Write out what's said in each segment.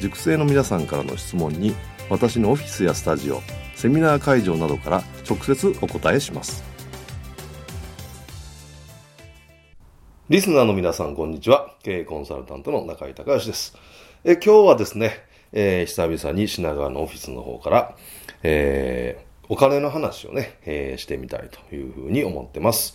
塾生の皆さんからの質問に私のオフィスやスタジオセミナー会場などから直接お答えします。リスナーの皆さんこんにちは。経営コンサルタントの中井隆義です。え今日はですね、えー、久々に品川のオフィスの方から、えーお金の話をね、えー、してみたいというふうに思ってます。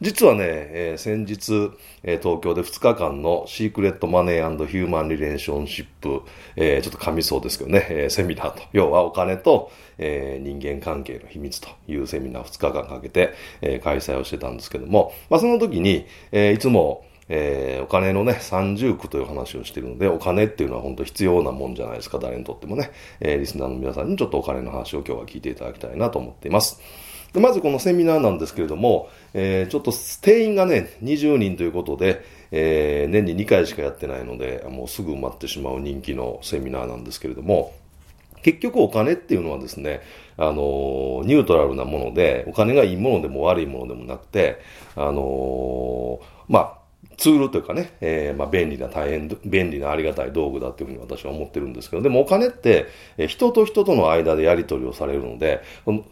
実はね、えー、先日、えー、東京で2日間のシークレットマネーヒューマンリレーションシップ、えー、ちょっと噛みそうですけどね、えー、セミナーと、要はお金と、えー、人間関係の秘密というセミナー2日間かけて、えー、開催をしてたんですけども、まあ、その時に、えー、いつも、えー、お金のね、三重苦という話をしているので、お金っていうのは本当必要なもんじゃないですか、誰にとってもね。えー、リスナーの皆さんにちょっとお金の話を今日は聞いていただきたいなと思っています。でまずこのセミナーなんですけれども、えー、ちょっと定員がね、20人ということで、えー、年に2回しかやってないので、もうすぐ埋まってしまう人気のセミナーなんですけれども、結局お金っていうのはですね、あの、ニュートラルなもので、お金がいいものでも悪いものでもなくて、あの、まあ、ツールというかね、えー、まあ便利な大変、便利なありがたい道具だというふうに私は思ってるんですけど、でもお金って、え、人と人との間でやり取りをされるので、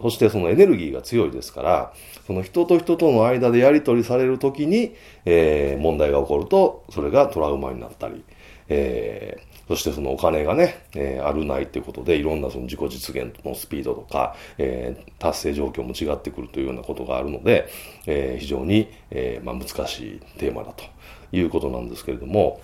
そしてそのエネルギーが強いですから、その人と人との間でやり取りされるときに、えー、問題が起こると、それがトラウマになったり、えー、そしてそのお金がね、えー、あるないっていうことで、いろんなその自己実現のスピードとか、えー、達成状況も違ってくるというようなことがあるので、えー、非常に、えーまあ、難しいテーマだということなんですけれども、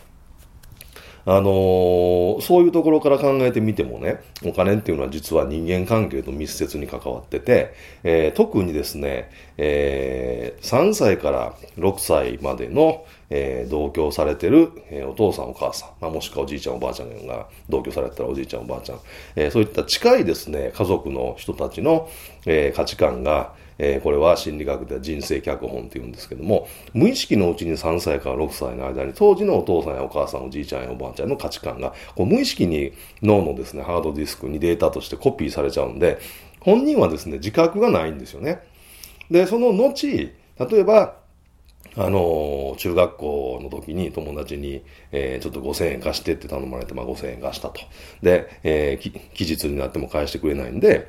あのー、そういうところから考えてみてもね、お金っていうのは実は人間関係と密接に関わってて、えー、特にですね、えー、3歳から6歳までの、えー、同居されてる、え、お父さんお母さん、まあ、もしくはおじいちゃんおばあちゃんが同居されたらおじいちゃんおばあちゃん、え、そういった近いですね、家族の人たちの、え、価値観が、えー、これは心理学では人生脚本って言うんですけども、無意識のうちに3歳から6歳の間に、当時のお父さんやお母さん、おじいちゃんやおばあちゃんの価値観が、こう無意識に脳のですね、ハードディスクにデータとしてコピーされちゃうんで、本人はですね、自覚がないんですよね。で、その後、例えば、あの、中学校の時に友達に、えー、ちょっと5000円貸してって頼まれて、まあ5000円貸したと。で、えー、期日になっても返してくれないんで、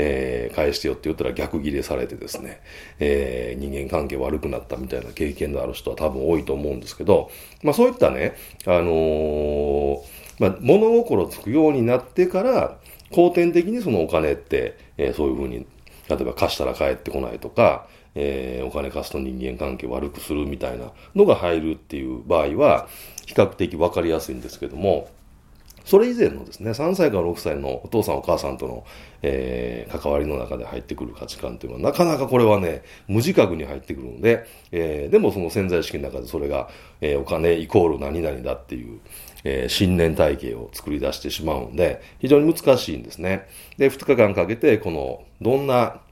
えー、返してよって言ったら逆ギレされてですね、えー、人間関係悪くなったみたいな経験のある人は多分多いと思うんですけど、まあそういったね、あのー、まあ物心つくようになってから、後天的にそのお金って、えー、そういうふうに、例えば貸したら返ってこないとか、えー、お金貸すと人間関係悪くするみたいなのが入るっていう場合は、比較的わかりやすいんですけども、それ以前のですね、3歳から6歳のお父さんお母さんとの、えー、関わりの中で入ってくる価値観っていうのは、なかなかこれはね、無自覚に入ってくるので、えー、でもその潜在意識の中でそれが、えー、お金イコール何々だっていう、えー、信念体系を作り出してしまうので、非常に難しいんですね。で、2日間かけて、この、どんな、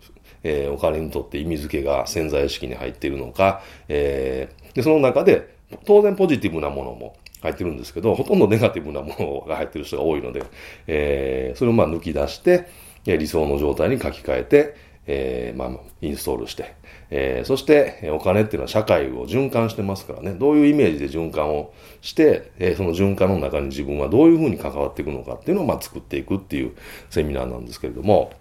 えー、お金にとって意味付けが潜在意識に入っているのか、えー、で、その中で、当然ポジティブなものも、入ってるんですけど、ほとんどネガティブなものが入ってる人が多いので、えー、それをまあ抜き出して、理想の状態に書き換えて、えー、まあ、インストールして、えー、そして、お金っていうのは社会を循環してますからね、どういうイメージで循環をして、えー、その循環の中に自分はどういうふうに関わっていくのかっていうのを、まあ、作っていくっていうセミナーなんですけれども、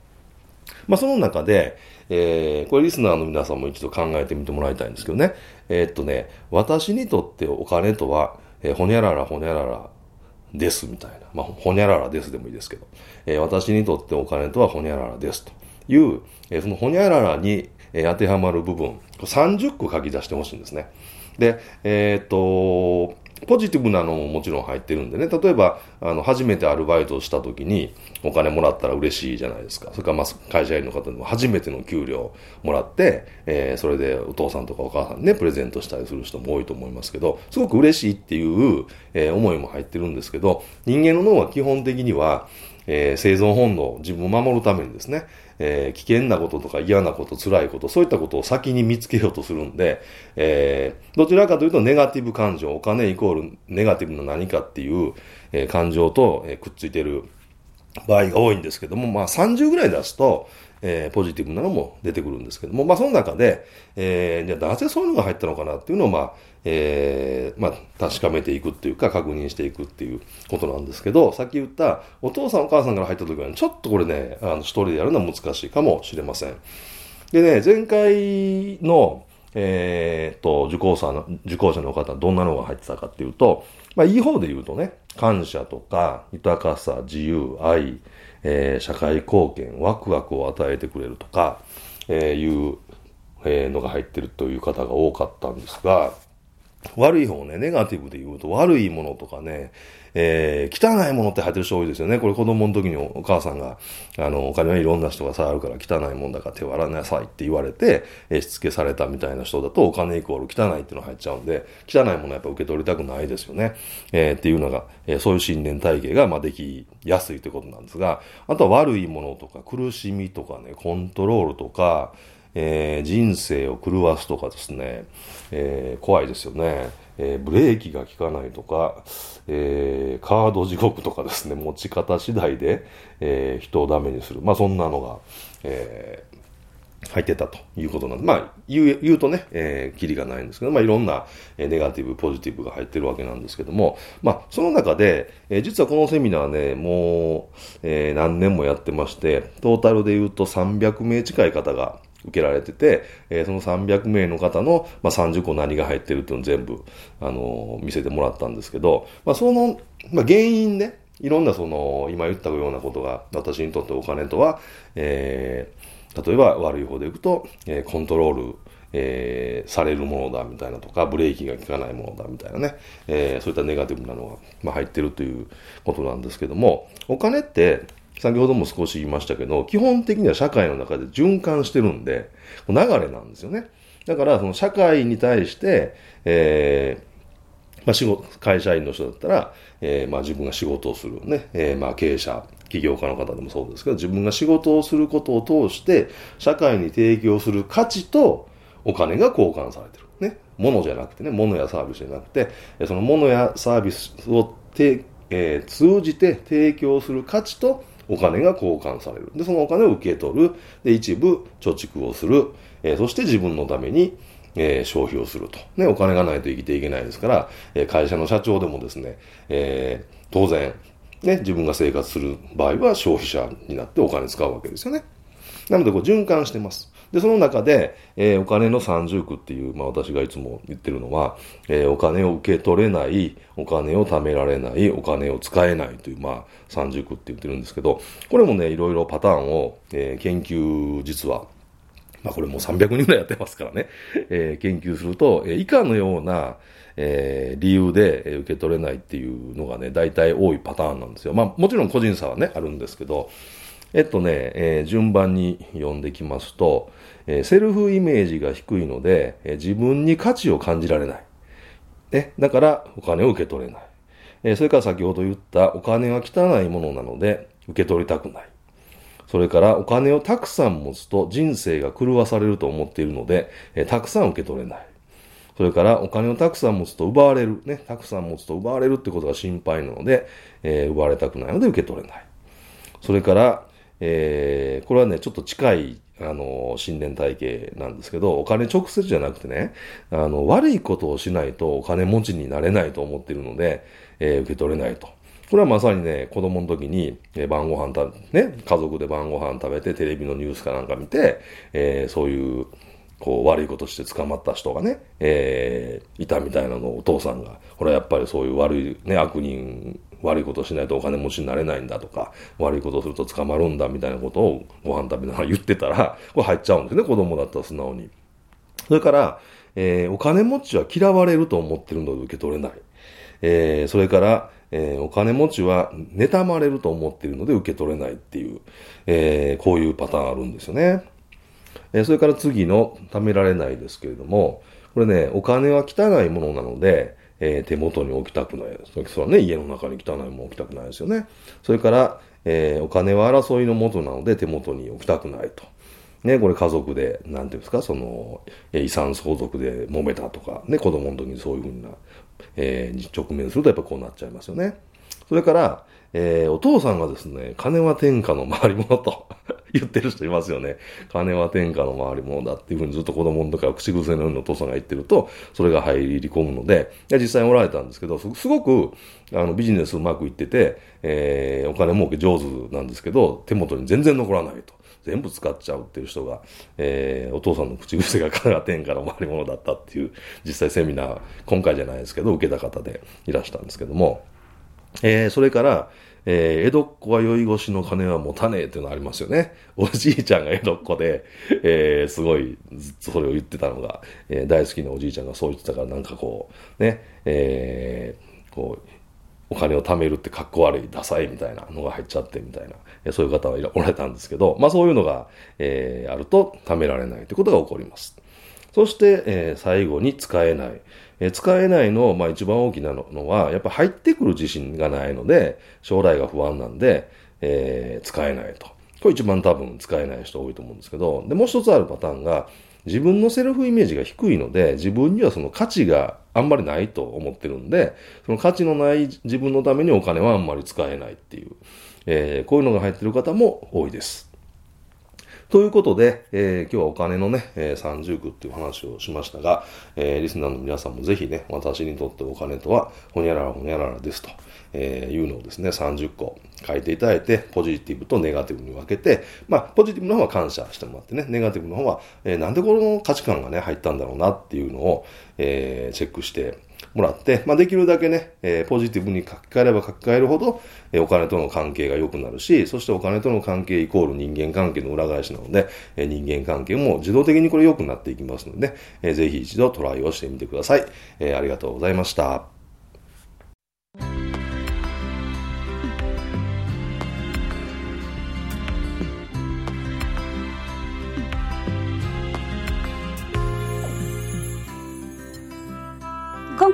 まあ、その中で、えー、これリスナーの皆さんも一度考えてみてもらいたいんですけどね、えー、っとね、私にとってお金とは、えー、ほにゃららほにゃらら、ですみたいな。まあ、ほにゃららですでもいいですけど、えー、私にとってお金とはほにゃららですという、えー、そのほにゃららに、えー、当てはまる部分、30個書き出してほしいんですね。で、えっと、ポジティブなのももちろん入ってるんでね、例えば、あの、初めてアルバイトした時にお金もらったら嬉しいじゃないですか。それから、まあ、会社員の方でも初めての給料もらって、えー、それでお父さんとかお母さんね、プレゼントしたりする人も多いと思いますけど、すごく嬉しいっていう、えー、思いも入ってるんですけど、人間の脳は基本的には、えー、生存本能、自分を守るためにですね、えー、危険なこととか嫌なこと、辛いこと、そういったことを先に見つけようとするんで、えー、どちらかというとネガティブ感情、お金イコールネガティブの何かっていう、えー、感情と、え、くっついてる場合が多いんですけども、まあ30ぐらい出すと、えー、ポジティブなのも出てくるんですけども、まあその中で、えー、じゃあなぜそういうのが入ったのかなっていうのを、まあ、えー、まあ確かめていくっていうか確認していくっていうことなんですけど、さっき言ったお父さんお母さんから入った時は、ちょっとこれね、あの一人でやるのは難しいかもしれません。でね、前回の、えー、っと、受講者の、受講者の方、どんなのが入ってたかっていうと、まあいい方で言うとね、感謝とか、豊かさ、自由、愛、えー、社会貢献、ワクワクを与えてくれるとか、えー、いう、えー、のが入ってるという方が多かったんですが、悪い方ね、ネガティブで言うと悪いものとかね、えー、汚いものって入ってる人多いですよね。これ子供の時にお母さんが、あの、お金はいろんな人が触るから汚いもんだから手を洗いなさいって言われて、えー、しつけされたみたいな人だとお金イコール汚いっていうの入っちゃうんで、汚いものはやっぱ受け取りたくないですよね。えー、っていうのが、えー、そういう信念体系が、ま、できやすいということなんですが、あとは悪いものとか苦しみとかね、コントロールとか、えー、人生を狂わすとかですね、えー、怖いですよね。えー、ブレーキが効かないとか、えー、カード地獄とかですね、持ち方次第で、えー、人をダメにする。まあそんなのが、えー、入ってたということなんで、まあ言う言うとね、えー、キリがないんですけど、まあいろんな、えネガティブ、ポジティブが入ってるわけなんですけども、まあその中で、えー、実はこのセミナーね、もう、えー、何年もやってまして、トータルで言うと300名近い方が、受けられてて、えー、その300名の方の、まあ、30個何が入ってるっていうのを全部、あのー、見せてもらったんですけど、まあ、その、まあ、原因ね、いろんなその、今言ったようなことが、私にとってお金とは、えー、例えば悪い方でいくと、えー、コントロール、えー、されるものだみたいなとか、ブレーキが効かないものだみたいなね、えー、そういったネガティブなのが、まあ、入ってるということなんですけども、お金って、先ほども少し言いましたけど、基本的には社会の中で循環してるんで、流れなんですよね。だから、その社会に対して、えー、まあ仕事、会社員の人だったら、えー、まあ自分が仕事をするね、えー、まあ経営者、起業家の方でもそうですけど、自分が仕事をすることを通して、社会に提供する価値とお金が交換されてる。ね。物じゃなくてね、物やサービスじゃなくて、その物やサービスをて、えー、通じて提供する価値とお金が交換される。で、そのお金を受け取る。で、一部貯蓄をする。えー、そして自分のために、えー、消費をすると。ね、お金がないと生きていけないですから、えー、会社の社長でもですね、えー、当然、ね、自分が生活する場合は消費者になってお金使うわけですよね。なので、循環してます。で、その中で、えー、お金の三重苦っていう、まあ私がいつも言ってるのは、えー、お金を受け取れない、お金を貯められない、お金を使えないという、まあ三重苦って言ってるんですけど、これもね、いろいろパターンを、えー、研究実は、まあこれもう300人ぐらいやってますからね、えー、研究すると、えー、以下のような、えー、理由で受け取れないっていうのがね、大体多いパターンなんですよ。まあもちろん個人差はね、あるんですけど、えっとね、えー、順番に読んできますと、えー、セルフイメージが低いので、えー、自分に価値を感じられない。ね、だからお金を受け取れない。え、それから先ほど言ったお金は汚いものなので受け取りたくない。それからお金をたくさん持つと人生が狂わされると思っているので、え、たくさん受け取れない。それからお金をたくさん持つと奪われる。ね、たくさん持つと奪われるってことが心配なので、えー、奪われたくないので受け取れない。それから、えー、これはね、ちょっと近い、あの、信念体系なんですけど、お金直接じゃなくてね、あの、悪いことをしないとお金持ちになれないと思っているので、えー、受け取れないと。これはまさにね、子供の時に、えー、晩ご飯た、ね、家族で晩ご飯食べてテレビのニュースかなんか見て、えー、そういう、こう悪いことして捕まった人がね、えー、いたみたいなのをお父さんが、これはやっぱりそういう悪いね、悪人悪いことしないとお金持ちになれないんだとか、悪いことをすると捕まるんだみたいなことをご飯食べながら言ってたら、これ入っちゃうんですね、子供だったら素直に。それから、えー、お金持ちは嫌われると思ってるので受け取れない。えー、それから、えー、お金持ちは妬まれると思ってるので受け取れないっていう、えー、こういうパターンあるんですよね。え、それから次の貯められないですけれども、これね、お金は汚いものなので、えー、手元に置きたくない。それはね、家の中に汚いもの置きたくないですよね。それから、えー、お金は争いのもとなので手元に置きたくないと。ね、これ家族で、なんていうんですか、その、遺産相続で揉めたとか、ね、子供の時にそういうふうな、えー、直面するとやっぱこうなっちゃいますよね。それから、えー、お父さんがですね、金は天下の回り物と 言ってる人いますよね。金は天下の回り物だっていうふうにずっと子供の時から口癖のようにお父さんが言ってると、それが入り込むので、実際におられたんですけど、すごくあのビジネスうまくいってて、えー、お金儲け上手なんですけど、手元に全然残らないと。全部使っちゃうっていう人が、えー、お父さんの口癖が金が天下の回り物だったっていう、実際セミナー、今回じゃないですけど、受けた方でいらしたんですけども、えー、それから、えー、江戸っ子は酔い越しの金は持たねえっていうのありますよね。おじいちゃんが江戸っ子で、えー、すごいずっとそれを言ってたのが、えー、大好きなおじいちゃんがそう言ってたからなんかこう、ね、えー、こう、お金を貯めるってかっこ悪い、ダサいみたいなのが入っちゃってみたいな、そういう方はおられたんですけど、まあそういうのが、えー、あると貯められないということが起こります。そして、えー、最後に使えない。え、使えないの、まあ一番大きなのは、やっぱ入ってくる自信がないので、将来が不安なんで、えー、使えないと。これ一番多分使えない人多いと思うんですけど、で、もう一つあるパターンが、自分のセルフイメージが低いので、自分にはその価値があんまりないと思ってるんで、その価値のない自分のためにお金はあんまり使えないっていう、えー、こういうのが入ってる方も多いです。ということで、えー、今日はお金のね、えー、三重苦っていう話をしましたが、えー、リスナーの皆さんもぜひね、私にとってお金とは、ほにゃららほにゃららですと。えー、いうのをですね、30個書いていただいて、ポジティブとネガティブに分けて、まあ、ポジティブの方は感謝してもらってね、ネガティブの方は、えー、なんでこの価値観がね、入ったんだろうなっていうのを、えー、チェックしてもらって、まあ、できるだけね、えー、ポジティブに書き換えれば書き換えるほど、えー、お金との関係が良くなるし、そしてお金との関係イコール人間関係の裏返しなので、えー、人間関係も自動的にこれ良くなっていきますので、えー、ぜひ一度トライをしてみてください。えー、ありがとうございました。